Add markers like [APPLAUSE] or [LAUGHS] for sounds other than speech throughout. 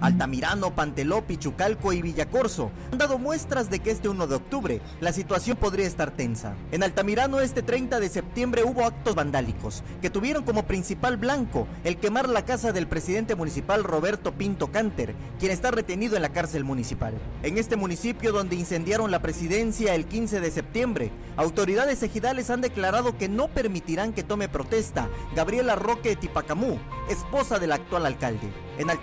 Altamirano, Panteló, Pichucalco y Villacorso han dado muestras de que este 1 de octubre la situación podría estar tensa. En Altamirano este 30 de septiembre hubo actos vandálicos que tuvieron como principal blanco el quemar la casa del presidente municipal Roberto Pinto Canter, quien está retenido en la cárcel municipal. En este municipio donde incendiaron la presidencia el 15 de septiembre, autoridades ejidales han declarado que no permitirán que tome protesta Gabriela Roque Tipacamú, esposa del actual alcalde.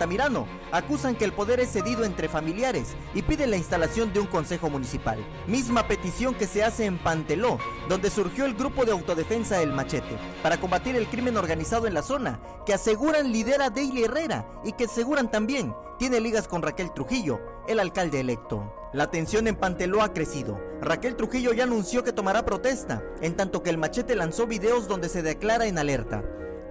Altamirano, acusan que el poder es cedido entre familiares y piden la instalación de un consejo municipal. Misma petición que se hace en Panteló, donde surgió el grupo de autodefensa El Machete, para combatir el crimen organizado en la zona, que aseguran lidera Daily Herrera y que aseguran también tiene ligas con Raquel Trujillo, el alcalde electo. La tensión en Panteló ha crecido. Raquel Trujillo ya anunció que tomará protesta, en tanto que el machete lanzó videos donde se declara en alerta.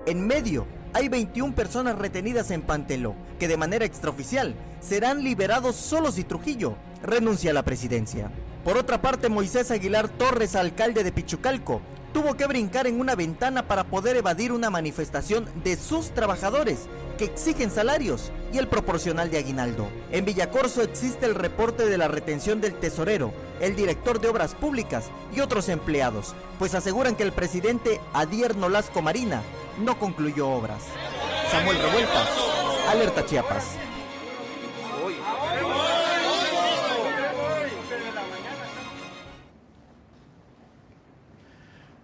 En medio, hay 21 personas retenidas en Panteló, que de manera extraoficial serán liberados solo si Trujillo renuncia a la presidencia. Por otra parte, Moisés Aguilar Torres, alcalde de Pichucalco, tuvo que brincar en una ventana para poder evadir una manifestación de sus trabajadores que exigen salarios y el proporcional de aguinaldo. En Villacorso existe el reporte de la retención del tesorero, el director de obras públicas y otros empleados, pues aseguran que el presidente Adier Nolasco Marina no concluyó obras. Samuel Revueltas, Alerta Chiapas.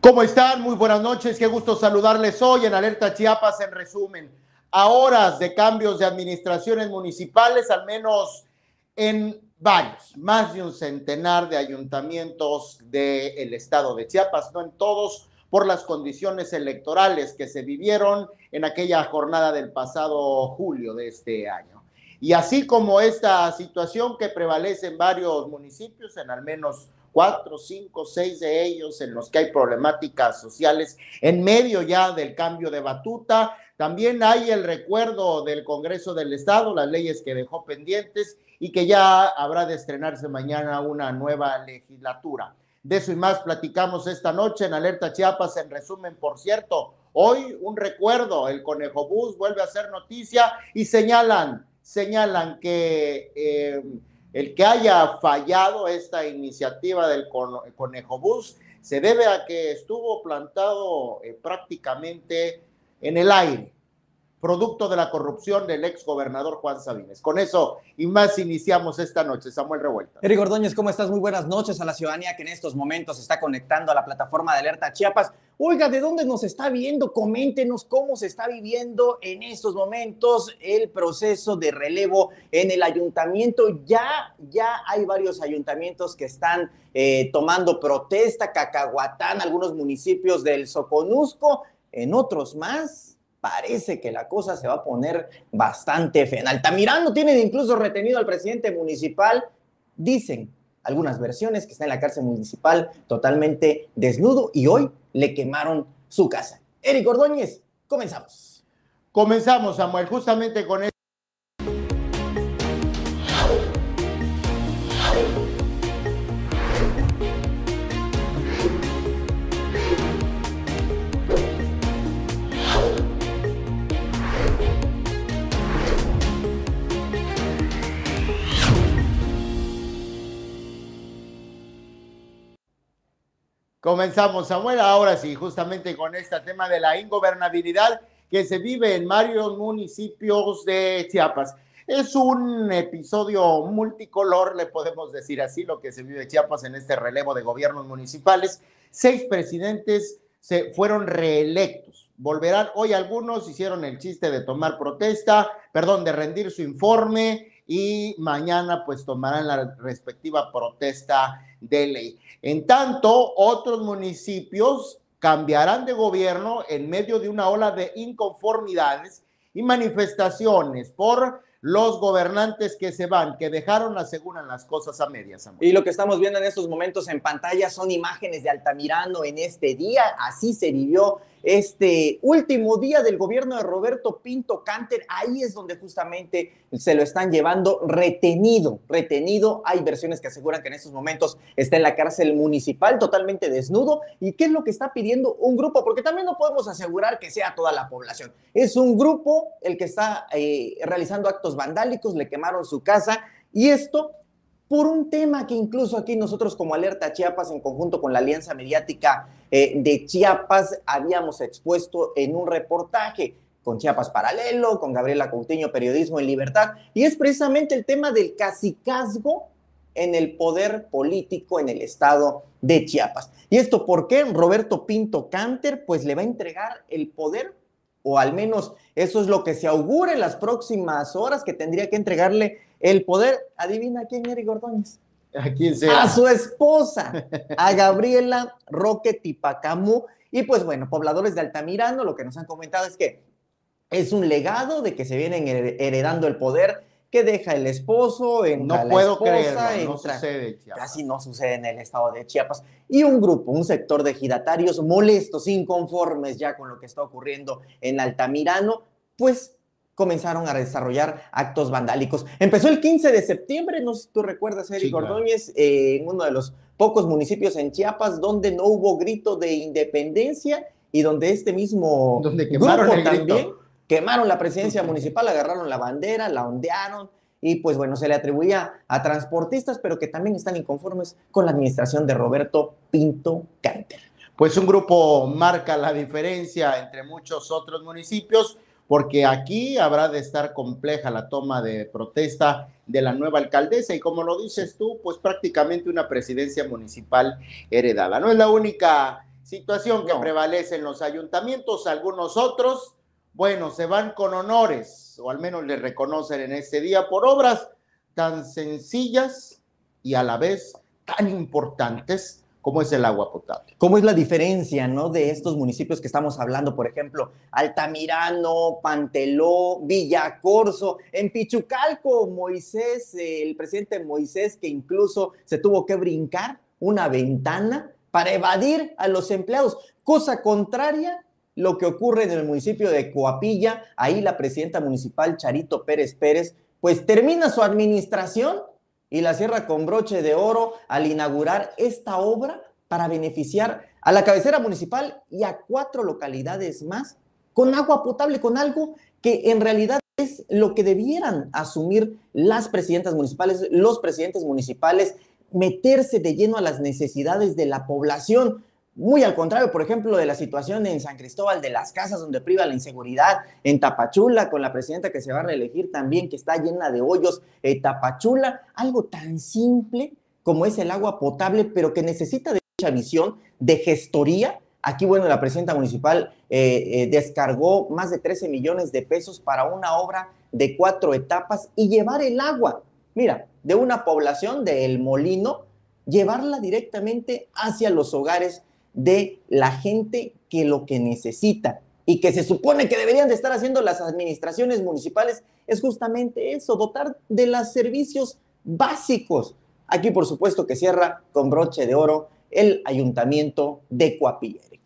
¿Cómo están? Muy buenas noches. Qué gusto saludarles hoy en Alerta Chiapas. En resumen, a horas de cambios de administraciones municipales, al menos en varios, más de un centenar de ayuntamientos del estado de Chiapas, no en todos, por las condiciones electorales que se vivieron en aquella jornada del pasado julio de este año. Y así como esta situación que prevalece en varios municipios, en al menos cuatro, cinco, seis de ellos en los que hay problemáticas sociales en medio ya del cambio de batuta. También hay el recuerdo del Congreso del Estado, las leyes que dejó pendientes y que ya habrá de estrenarse mañana una nueva legislatura. De eso y más platicamos esta noche en Alerta Chiapas. En resumen, por cierto, hoy un recuerdo, el Conejo Bus vuelve a hacer noticia y señalan, señalan que... Eh, el que haya fallado esta iniciativa del Conejo Bus se debe a que estuvo plantado eh, prácticamente en el aire producto de la corrupción del ex gobernador Juan Sabines. Con eso y más iniciamos esta noche. Samuel Revuelta. Eric Ordóñez, ¿cómo estás? Muy buenas noches a la ciudadanía que en estos momentos está conectando a la plataforma de Alerta Chiapas. Oiga, ¿de dónde nos está viendo? Coméntenos cómo se está viviendo en estos momentos el proceso de relevo en el ayuntamiento. Ya, ya hay varios ayuntamientos que están eh, tomando protesta, Cacahuatán, algunos municipios del Soconusco, en otros más parece que la cosa se va a poner bastante fea. En Altamirano tienen incluso retenido al presidente municipal, dicen algunas versiones que está en la cárcel municipal totalmente desnudo y hoy le quemaron su casa. Eric Ordóñez, comenzamos. Comenzamos, Samuel, justamente con Comenzamos, Samuel, ahora sí, justamente con este tema de la ingobernabilidad que se vive en varios municipios de Chiapas. Es un episodio multicolor, le podemos decir así, lo que se vive en Chiapas en este relevo de gobiernos municipales. Seis presidentes se fueron reelectos. Volverán, hoy algunos hicieron el chiste de tomar protesta, perdón, de rendir su informe y mañana pues tomarán la respectiva protesta de ley. En tanto, otros municipios cambiarán de gobierno en medio de una ola de inconformidades y manifestaciones por los gobernantes que se van, que dejaron, aseguran las cosas a medias. Y lo que estamos viendo en estos momentos en pantalla son imágenes de Altamirano en este día. Así se vivió este último día del gobierno de Roberto Pinto Canter. Ahí es donde justamente se lo están llevando retenido, retenido. Hay versiones que aseguran que en estos momentos está en la cárcel municipal totalmente desnudo. ¿Y qué es lo que está pidiendo un grupo? Porque también no podemos asegurar que sea toda la población. Es un grupo el que está eh, realizando actos vandálicos, le quemaron su casa y esto por un tema que incluso aquí nosotros como Alerta Chiapas, en conjunto con la Alianza Mediática eh, de Chiapas, habíamos expuesto en un reportaje con Chiapas Paralelo, con Gabriela Coutinho, Periodismo en Libertad, y es precisamente el tema del cacicazgo en el poder político en el estado de Chiapas. ¿Y esto por qué? Roberto Pinto Canter, pues le va a entregar el poder, o al menos eso es lo que se augura en las próximas horas, que tendría que entregarle el poder, adivina quién, Eric Ordóñez. ¿A quién sea? A su esposa, a Gabriela Roque Tipacamú. Y pues bueno, pobladores de Altamirano, lo que nos han comentado es que es un legado de que se vienen heredando el poder que deja el esposo, en no puedo creerlo, no sucede Casi no sucede en el estado de Chiapas. Y un grupo, un sector de giratarios molestos, inconformes ya con lo que está ocurriendo en Altamirano, pues comenzaron a desarrollar actos vandálicos. Empezó el 15 de septiembre, no sé si tú recuerdas, Eric Ordóñez, eh, en uno de los pocos municipios en Chiapas donde no hubo grito de independencia y donde este mismo donde quemaron grupo también quemaron la presidencia municipal, agarraron la bandera, la ondearon y pues bueno, se le atribuía a transportistas, pero que también están inconformes con la administración de Roberto Pinto Canter. Pues un grupo marca la diferencia entre muchos otros municipios porque aquí habrá de estar compleja la toma de protesta de la nueva alcaldesa y como lo dices tú, pues prácticamente una presidencia municipal heredada. No es la única situación que prevalece en los ayuntamientos, algunos otros, bueno, se van con honores, o al menos le reconocen en este día por obras tan sencillas y a la vez tan importantes cómo es el agua potable. ¿Cómo es la diferencia, no, de estos municipios que estamos hablando? Por ejemplo, Altamirano, Panteló, Villacorso, en Pichucalco, Moisés, el presidente Moisés, que incluso se tuvo que brincar una ventana para evadir a los empleados, cosa contraria lo que ocurre en el municipio de Coapilla, ahí la presidenta municipal Charito Pérez Pérez, pues termina su administración y la cierra con broche de oro al inaugurar esta obra para beneficiar a la cabecera municipal y a cuatro localidades más con agua potable, con algo que en realidad es lo que debieran asumir las presidentas municipales, los presidentes municipales, meterse de lleno a las necesidades de la población. Muy al contrario, por ejemplo, de la situación en San Cristóbal de las Casas, donde priva la inseguridad, en Tapachula, con la presidenta que se va a reelegir también, que está llena de hoyos, eh, Tapachula, algo tan simple como es el agua potable, pero que necesita de mucha visión, de gestoría. Aquí, bueno, la presidenta municipal eh, eh, descargó más de 13 millones de pesos para una obra de cuatro etapas y llevar el agua, mira, de una población de El Molino, llevarla directamente hacia los hogares de la gente que lo que necesita y que se supone que deberían de estar haciendo las administraciones municipales es justamente eso, dotar de los servicios básicos. Aquí, por supuesto, que cierra con broche de oro el ayuntamiento de Coapilleri.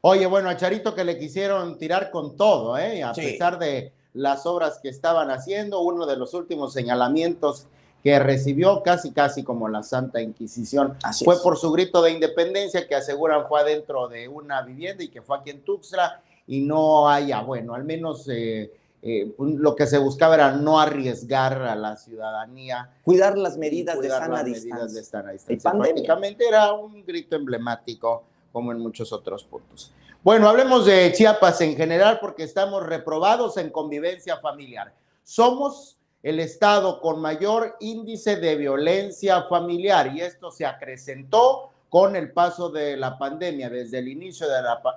Oye, bueno, a Charito que le quisieron tirar con todo, ¿eh? a pesar de las obras que estaban haciendo, uno de los últimos señalamientos que recibió casi casi como la Santa Inquisición. fue por su grito de independencia que aseguran fue adentro de una vivienda y que fue aquí en Tuxtla y no haya, bueno, al menos eh, eh, lo que se buscaba era no arriesgar a la ciudadanía. Cuidar las medidas de sana distancia. De Prácticamente era un grito emblemático como en muchos otros puntos. Bueno, hablemos de Chiapas en general porque estamos reprobados en convivencia familiar. Somos el estado con mayor índice de violencia familiar y esto se acrecentó con el paso de la pandemia, desde el inicio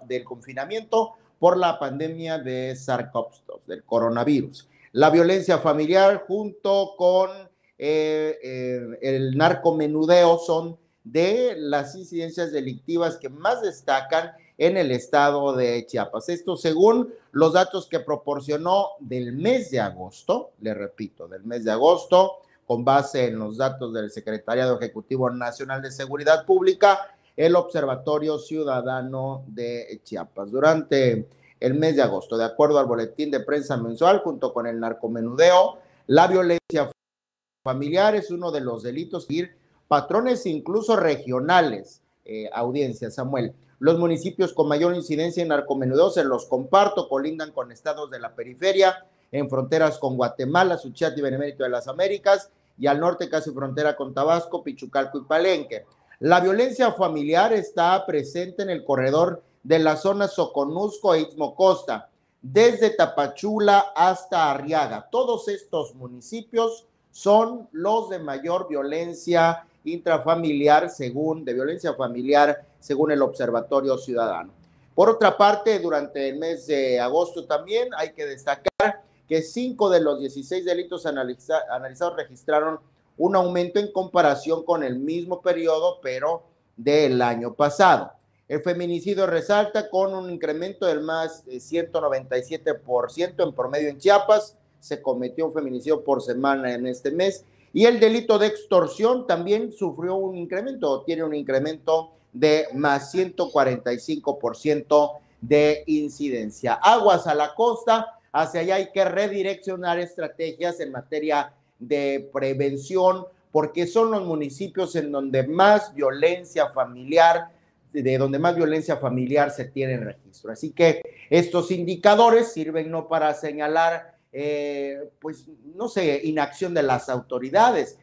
del confinamiento por la pandemia de SARS-CoV-2, del coronavirus. La violencia familiar junto con eh, eh, el narcomenudeo son de las incidencias delictivas que más destacan en el estado de Chiapas. Esto según los datos que proporcionó del mes de agosto, le repito, del mes de agosto, con base en los datos del Secretariado Ejecutivo Nacional de Seguridad Pública, el Observatorio Ciudadano de Chiapas. Durante el mes de agosto, de acuerdo al boletín de prensa mensual, junto con el narcomenudeo, la violencia familiar es uno de los delitos, patrones incluso regionales, eh, audiencia, Samuel. Los municipios con mayor incidencia en narcomenudeo, se los comparto, colindan con estados de la periferia, en fronteras con Guatemala, Suchiate y Benemérito de las Américas, y al norte casi frontera con Tabasco, Pichucalco y Palenque. La violencia familiar está presente en el corredor de la zona Soconusco e Istmo Costa, desde Tapachula hasta Arriaga. Todos estos municipios son los de mayor violencia intrafamiliar, según de violencia familiar, según el Observatorio Ciudadano. Por otra parte, durante el mes de agosto también hay que destacar que cinco de los 16 delitos analizados registraron un aumento en comparación con el mismo periodo, pero del año pasado. El feminicidio resalta con un incremento del más de 197% en promedio en Chiapas. Se cometió un feminicidio por semana en este mes. Y el delito de extorsión también sufrió un incremento, tiene un incremento de más 145% de incidencia. Aguas a la costa, hacia allá hay que redireccionar estrategias en materia de prevención, porque son los municipios en donde más violencia familiar, de donde más violencia familiar se tiene en registro. Así que estos indicadores sirven no para señalar, eh, pues, no sé, inacción de las autoridades,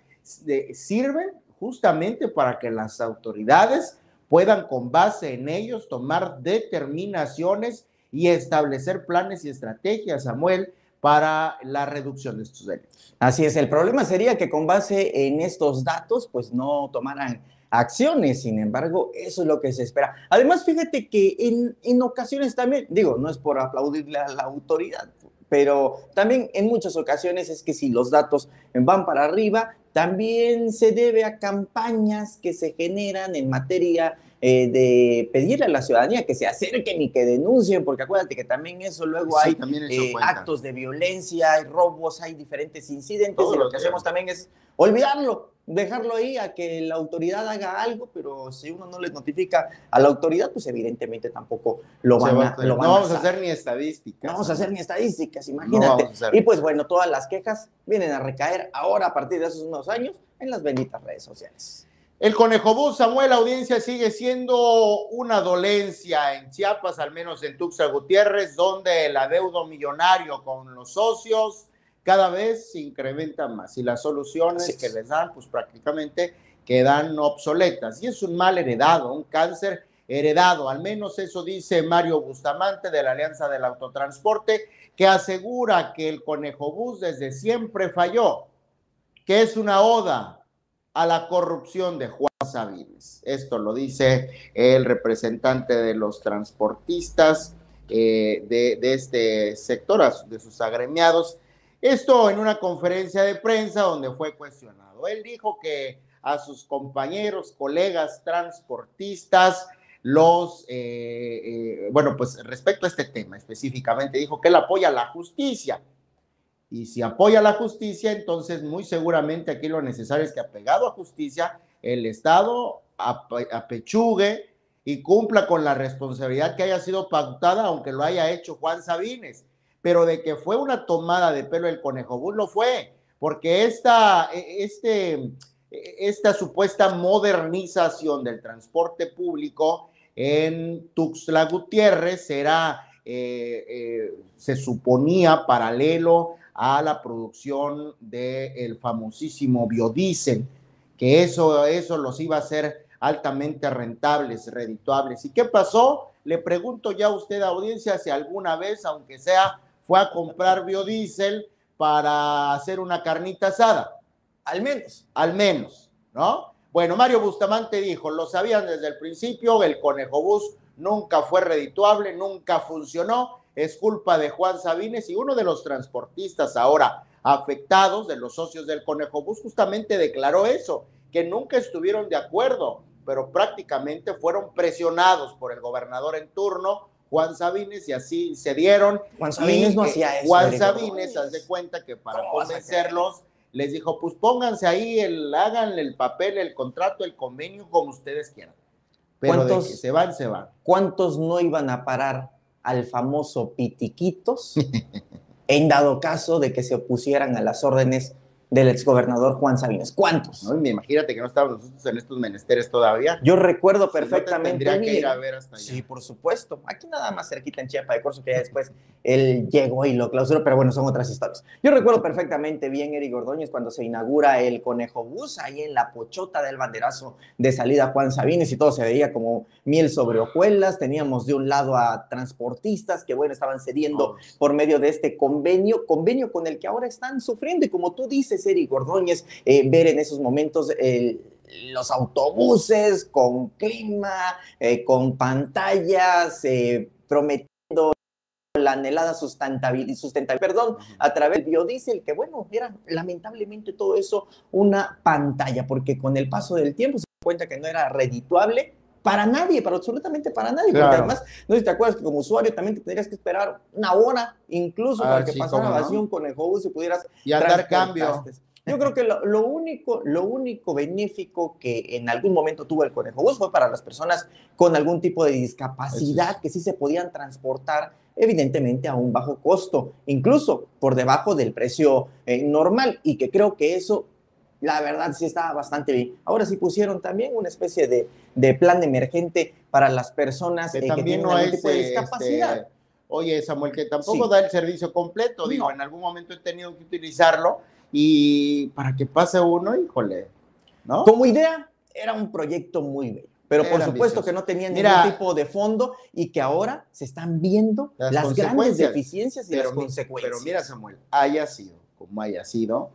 sirven justamente para que las autoridades puedan con base en ellos tomar determinaciones y establecer planes y estrategias, Samuel, para la reducción de estos delitos. Así es, el problema sería que con base en estos datos, pues no tomaran acciones, sin embargo, eso es lo que se espera. Además, fíjate que en, en ocasiones también, digo, no es por aplaudirle a la autoridad, pero también en muchas ocasiones es que si los datos van para arriba, también se debe a campañas que se generan en materia eh, de pedirle a la ciudadanía que se acerquen y que denuncien, porque acuérdate que también eso luego hay eh, actos de violencia, hay robos, hay diferentes incidentes y lo que hacemos también es olvidarlo, dejarlo ahí a que la autoridad haga algo, pero si uno no le notifica a la autoridad, pues evidentemente tampoco lo van, a, No vamos a hacer ni estadísticas. No vamos a hacer ni estadísticas, imagínate. y pues bueno, todas las quejas vienen a recaer ahora a partir de esos unos años en las benditas redes sociales. El Conejo Bus, Samuel, la audiencia sigue siendo una dolencia en Chiapas, al menos en Tuxtla Gutiérrez, donde el adeudo millonario con los socios cada vez se incrementa más y las soluciones que les dan, pues prácticamente quedan obsoletas. Y es un mal heredado, un cáncer heredado, al menos eso dice Mario Bustamante de la Alianza del Autotransporte, que asegura que el Conejo Bus desde siempre falló, que es una oda a la corrupción de Juan Sabines. Esto lo dice el representante de los transportistas eh, de, este sector, de sus agremiados. Esto en una conferencia de prensa donde fue cuestionado. Él dijo que a sus compañeros, colegas transportistas, los, eh, eh, bueno, pues respecto a este tema específicamente, dijo que él apoya la justicia y si apoya la justicia, entonces muy seguramente aquí lo necesario es que apegado a justicia, el Estado apechugue y cumpla con la responsabilidad que haya sido pautada, aunque lo haya hecho Juan Sabines. Pero de que fue una tomada de pelo el conejo Bull lo fue, porque esta, e, este, esta supuesta modernización del transporte público en Tuxtla Gutiérrez será, eh, eh, se suponía paralelo a la producción del famosísimo biodiesel, que eso, eso los iba a hacer altamente rentables, redituables. ¿Y qué pasó? Le pregunto ya a usted, audiencia, si alguna vez, aunque sea, fue a comprar biodiesel para hacer una carnita asada. Al menos. Al menos, ¿no? Bueno, Mario Bustamante dijo, lo sabían desde el principio, el conejo bus nunca fue redituable, nunca funcionó, es culpa de Juan Sabines y uno de los transportistas ahora afectados, de los socios del Conejo Bus, justamente declaró eso, que nunca estuvieron de acuerdo pero prácticamente fueron presionados por el gobernador en turno, Juan Sabines, y así se dieron. Juan Sabines no hacía eso. Juan Sabines, haz de cuenta que para convencerlos, les dijo, pues pónganse ahí, el, hagan el papel, el contrato, el convenio, como ustedes quieran. Pero de que se van, se van. ¿Cuántos no iban a parar al famoso Pitiquitos [LAUGHS] en dado caso de que se opusieran a las órdenes del exgobernador Juan Sabines. ¿Cuántos? No, imagínate que no estábamos nosotros en estos menesteres todavía. Yo recuerdo perfectamente. tendría que ir a ver hasta allá. Sí, por supuesto. Aquí nada más cerquita en Chiapa de Corso, que ya después él llegó y lo clausuró, pero bueno, son otras historias. Yo recuerdo perfectamente bien, Eric Ordóñez, cuando se inaugura el Conejo Bus, ahí en la pochota del banderazo de salida Juan Sabines y todo se veía como miel sobre hojuelas. Teníamos de un lado a transportistas que, bueno, estaban cediendo por medio de este convenio, convenio con el que ahora están sufriendo y como tú dices, y Gordóñez, eh, ver en esos momentos los autobuses con clima, eh, con pantallas, eh, prometiendo la anhelada sustentabilidad, sustentabilidad, perdón, a través del biodiesel, que bueno, era lamentablemente todo eso una pantalla, porque con el paso del tiempo se cuenta que no era redituable para nadie, para absolutamente para nadie, porque además, no sé si te acuerdas que como usuario también te tendrías que esperar una hora incluso ah, para que pasara la vacío con el y pudieras... Y dar cambio. Yo creo que lo, único, lo único benéfico que en algún momento tuvo el Conejo Bus fue para las personas con algún tipo de discapacidad que sí se podían transportar evidentemente a un bajo costo, incluso por debajo del precio eh, normal, y que creo que eso la verdad sí estaba bastante bien. Ahora sí pusieron también una especie de, de plan emergente para las personas eh, que tienen algún tipo de este, discapacidad. oye, Samuel, que tampoco da el servicio completo. Digo, en algún momento he tenido que utilizarlo y para que pase uno, híjole, ¿no? Como idea, era un proyecto muy bello. Pero por supuesto que no tenía ningún tipo de fondo y que ahora se están viendo las, grandes deficiencias y las consecuencias. Pero mira, Samuel, haya sido como haya sido,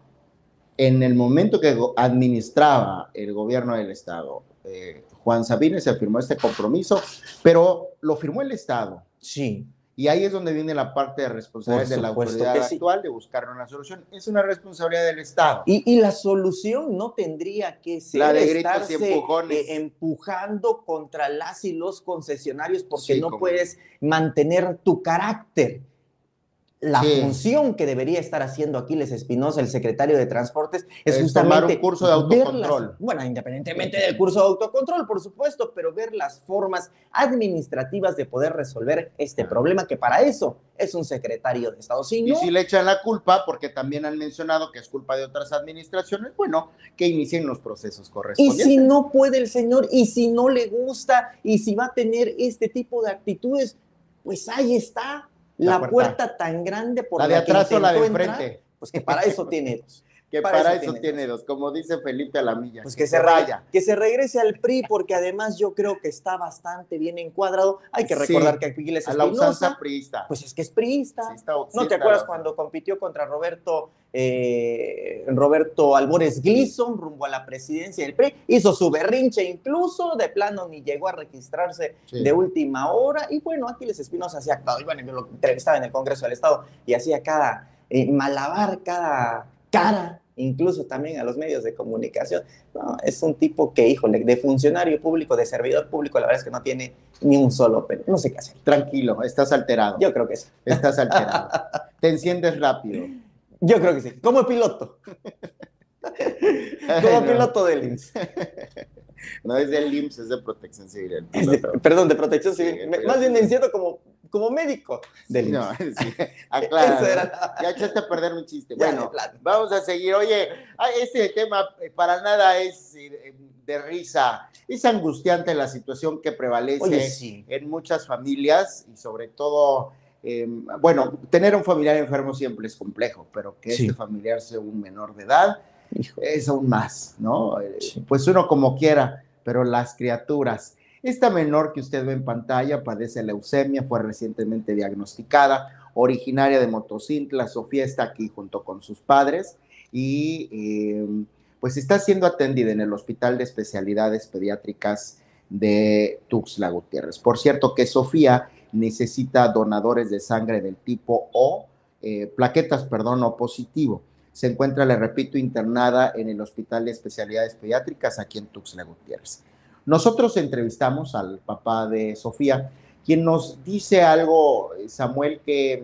en el momento que administraba el gobierno del Estado, eh, Juan Sabines se firmó este compromiso, pero lo firmó el Estado. Sí. Y ahí es donde viene la parte de responsabilidad de la autoridad actual de buscar una solución. Es una responsabilidad del Estado. Y, la solución no tendría que ser la de gritos y empujones. Eh, empujando contra las y los concesionarios porque no puedes mantener tu carácter la función que debería estar haciendo Aquiles Espinosa, el secretario de Transportes, es, justamente tomar un curso de autocontrol. bueno, independientemente del curso de autocontrol, por supuesto, pero ver las formas administrativas de poder resolver este problema, que para eso es un secretario de Estado. y si le echan la culpa, porque también han mencionado que es culpa de otras administraciones, bueno, que inicien los procesos correspondientes. Y si no puede el señor, y si no le gusta, y si va a tener este tipo de actitudes, pues ahí está la, puerta. tan grande por la, de atrás o la de enfrente. Pues que para eso tiene dos. Que para, eso, tiene, dos. como dice Felipe Alamilla. Pues que, se vaya. Que se regrese al PRI, porque además yo creo que está bastante bien encuadrado. Hay que recordar que Aquiles a la usanza priista. Pues es que es priista. ¿No te acuerdas cuando compitió contra Roberto, eh, Roberto Albores Gleason rumbo a la presidencia del PRI? Hizo su berrinche incluso, de plano ni llegó a registrarse de última hora. Y bueno, Aquiles Espinosa hacía actuado. Y bueno, yo lo entrevistaba en el Congreso del Estado y hacía cada eh, malabar, cada cara, incluso también a los medios de comunicación. No, es un tipo que, híjole, de funcionario público, de servidor público, la verdad es que no tiene ni un solo pero No sé qué hacer. Tranquilo, estás alterado. Yo creo que sí. Estás alterado. [LAUGHS] Te enciendes rápido. Yo creo que sí. Como piloto. [LAUGHS] Como piloto del IMSS. [LAUGHS] No es del IMSS, es de protección civil. perdón, de protección civil. Más bien me enciendo como como médico del No, [LAUGHS] sí, [LAUGHS] Ya echaste a perder un chiste. bueno, vamos a seguir. Oye, este tema eh, para nada es eh, de risa. Es angustiante la situación que prevalece en muchas familias y sobre todo, em, bueno, tener un familiar enfermo siempre es complejo, pero que este familiar sea un menor de edad es aún más, ¿no? Eh, pues uno como quiera, pero las criaturas esta menor que usted ve en pantalla padece leucemia, fue recientemente diagnosticada, originaria de Motocintla. Sofía está aquí junto con sus padres y em, pues está siendo atendida en el Hospital de Especialidades Pediátricas de Tuxtla Gutiérrez. Por cierto que Sofía necesita donadores de sangre del tipo O, eh, plaquetas, perdón, O positivo. Se encuentra, le repito, internada en el Hospital de Especialidades Pediátricas aquí en Tuxtla Gutiérrez. Nosotros entrevistamos al papá de Sofía, quien nos dice algo, Samuel, que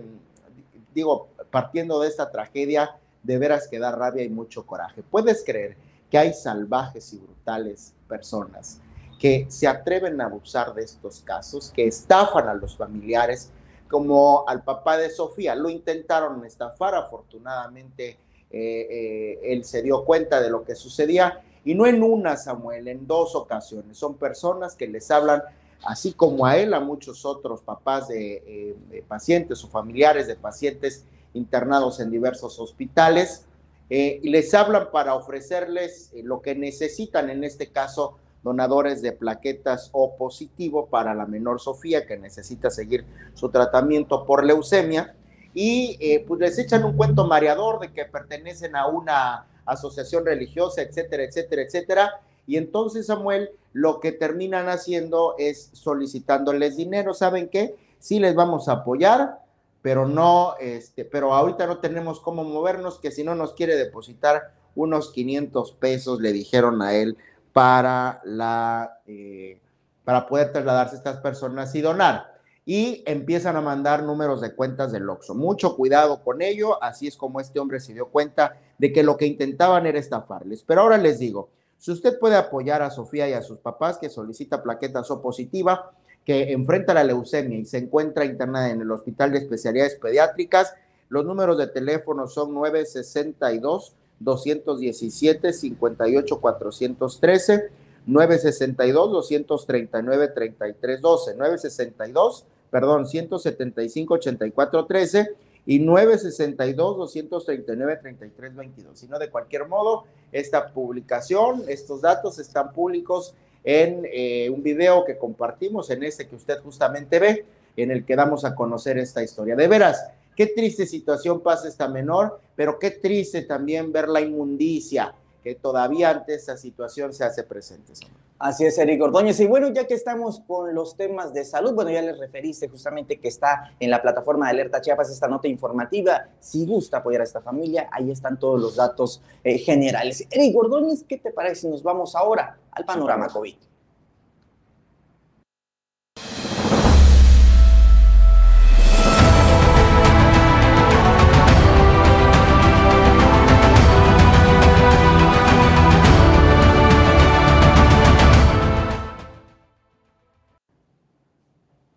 digo, partiendo de esta tragedia, de veras que da rabia y mucho coraje. ¿Puedes creer que hay salvajes y brutales personas que se atreven a abusar de estos casos, que estafan a los familiares, como al papá de Sofía? Lo intentaron estafar, afortunadamente eh, eh, él se dio cuenta de lo que sucedía, y no en una, Samuel, en dos ocasiones. Son personas que les hablan así como a él, a muchos otros papás de, eh, pacientes o familiares de pacientes internados en diversos hospitales, y les hablan para ofrecerles lo que necesitan, en este caso, donadores de plaquetas O positivo para la menor Sofía, que necesita seguir su tratamiento por leucemia, y pues les echan un cuento mareador de que pertenecen a una asociación religiosa, etcétera, etcétera, etcétera, y entonces, Samuel, lo que terminan haciendo es solicitándoles dinero. ¿Saben qué? Sí les vamos a apoyar, pero no, este, pero ahorita no tenemos cómo movernos, que si no nos quiere depositar unos 500 pesos, le dijeron a él, para la, eh, para poder trasladarse a estas personas y donar. Y empiezan a mandar números de cuentas del Oxxo. Mucho cuidado con ello, así es como este hombre se dio cuenta de que lo que intentaban era estafarles. Pero ahora les digo, si usted puede apoyar a Sofía y a sus papás que solicita plaquetas O positiva, que enfrenta la leucemia y se encuentra internada en el Hospital de Especialidades Pediátricas, los números de teléfono son 962 217 58 413 962 239 3312 962 perdón 175 84 13 y 962-239-3322. Sino de cualquier modo, esta publicación, estos datos están públicos en eh, un video que compartimos, en este que usted justamente ve, en el que damos a conocer esta historia. De veras, qué triste situación pasa esta menor, pero qué triste también ver la inmundicia que todavía ante esta situación se hace presente. Así es, Eric Ordóñez. Y bueno, ya que estamos con los temas de salud, bueno, ya les referiste justamente que está en la plataforma de Alerta Chiapas esta nota informativa. Si gusta apoyar a esta familia, ahí están todos los datos eh, generales. Eric Ordóñez, ¿qué te parece si nos vamos ahora al panorama COVID?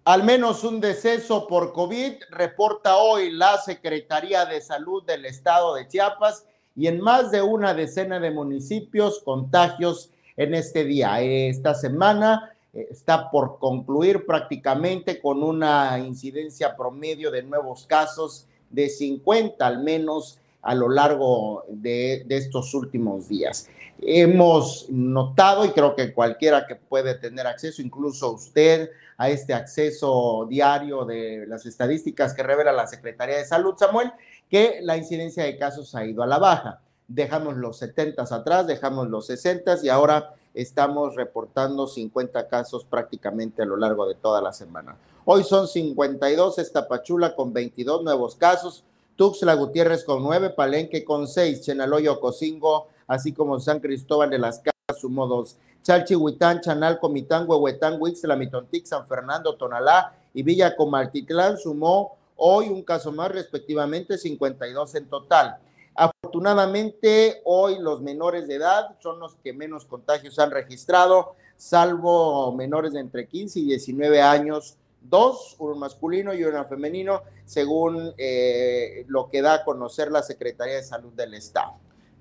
Al menos un deceso por COVID reporta hoy la Secretaría de Salud del Estado de Chiapas y en más de una decena de municipios contagios en este día. Esta semana eh, está por concluir prácticamente con una incidencia promedio de nuevos casos de 50 al menos a lo largo de, estos últimos días. Hemos notado, y creo que cualquiera que puede tener acceso, incluso usted, a este acceso diario de las estadísticas que revela la Secretaría de Salud, Samuel, que la incidencia de casos ha ido a la baja. Dejamos los 70 atrás, dejamos los 60 y ahora estamos reportando 50 casos prácticamente a lo largo de toda la semana. Hoy son 52, Estapachula con 22 nuevos casos, Tuxtla Gutiérrez con 9, Palenque con 6, Chenaloyo, Cocingo, así como San Cristóbal de las Casas sumó 2. Chalchihuitán, Chanal, Comitán, Huehuetán, Huixla, Mitontic, San Fernando, Tonalá y Villa Comaltitlán sumó hoy un caso más, respectivamente 52 en total. Afortunadamente, hoy los menores de edad son los que menos contagios han registrado, salvo menores de entre 15 y 19 años, dos, uno masculino y uno femenino, según eh, lo que da a conocer la Secretaría de Salud del Estado.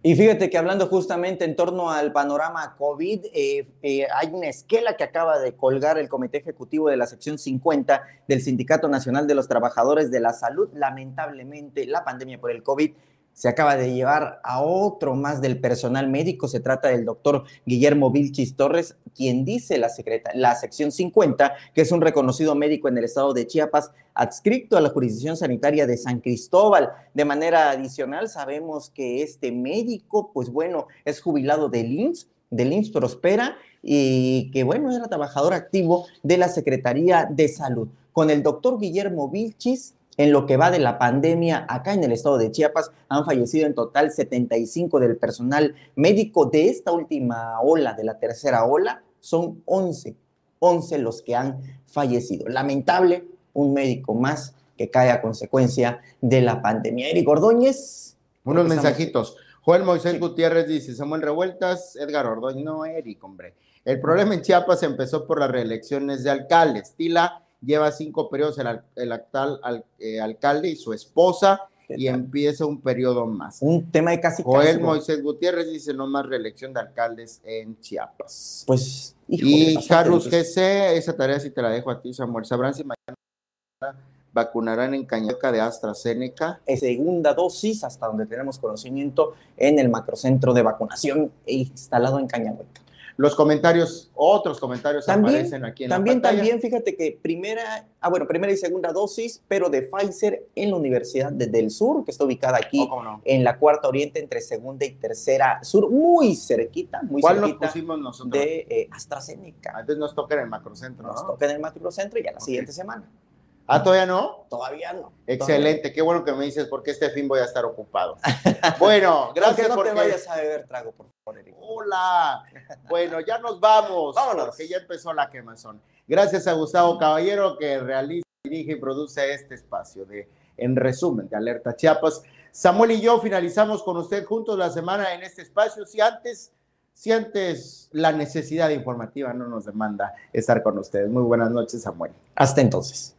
Y fíjate que hablando justamente en torno al panorama COVID, eh, eh, hay una esquela que acaba de colgar el Comité Ejecutivo de la Sección 50 del Sindicato Nacional de los Trabajadores de la Salud. Lamentablemente, la pandemia por el COVID se acaba de llevar a otro más del personal médico. Se trata del doctor Guillermo Vilchis Torres, quien dice la, secreta, la sección 50, que es un reconocido médico en el estado de Chiapas, adscrito a la jurisdicción sanitaria de San Cristóbal. De manera adicional, sabemos que este médico, pues bueno, es jubilado del IMSS, del IMSS Prospera, y que bueno, era trabajador activo de la Secretaría de Salud. Con el doctor Guillermo Vilchis en lo que va de la pandemia, acá en el estado de Chiapas han fallecido en total 75 del personal médico de esta última ola, de la tercera ola, son 11, 11 los que han fallecido. Lamentable, un médico más que cae a consecuencia de la pandemia. Eric Ordóñez. Unos mensajitos. Joel Moisés Gutiérrez dice, Samuel Revueltas, Edgar Ordóñez, no, Eric, hombre. El problema en Chiapas empezó por las reelecciones de alcaldes. Tila lleva cinco periodos el, actual eh, alcalde y su esposa y empieza un periodo más. Un tema de casi Joel Moisés Gutiérrez dice no más reelección de alcaldes en Chiapas. Pues, y Carlos GC, esa tarea sí te la dejo a ti, Samuel. Sabrán si mañana vacunarán en Cañaca de AstraZeneca. Segunda dosis, hasta donde tenemos conocimiento, en el macrocentro de vacunación instalado en Cañahueca. Los comentarios, otros comentarios aparecen aquí en también, la pantalla. También, fíjate que primera, ah, bueno, primera y segunda dosis, pero de Pfizer en la Universidad del Sur, que está ubicada aquí oh, en la Cuarta Oriente, entre segunda y tercera sur, muy cerquita, muy ¿Cuál cerquita. nos pusimos nosotros? De eh, AstraZeneca. Antes nos toca en el macrocentro, Nos toca en el macrocentro y ya la siguiente semana. Ah, ¿todavía no? Todavía no. Excelente, qué bueno que me dices porque este fin voy a estar ocupado. bueno, [LAUGHS] gracias no porque... te vayas a beber trago, por favor, Eric. Hola. Bueno, ya nos vamos. Vámonos. Porque ya empezó la quemazón. Gracias a Gustavo Caballero que realiza, dirige y produce este espacio de, en resumen, de Alerta Chiapas. Samuel y yo finalizamos con usted juntos la semana en este espacio. Si antes, si antes la necesidad informativa no nos demanda estar con ustedes. Muy buenas noches, Samuel. Hasta entonces.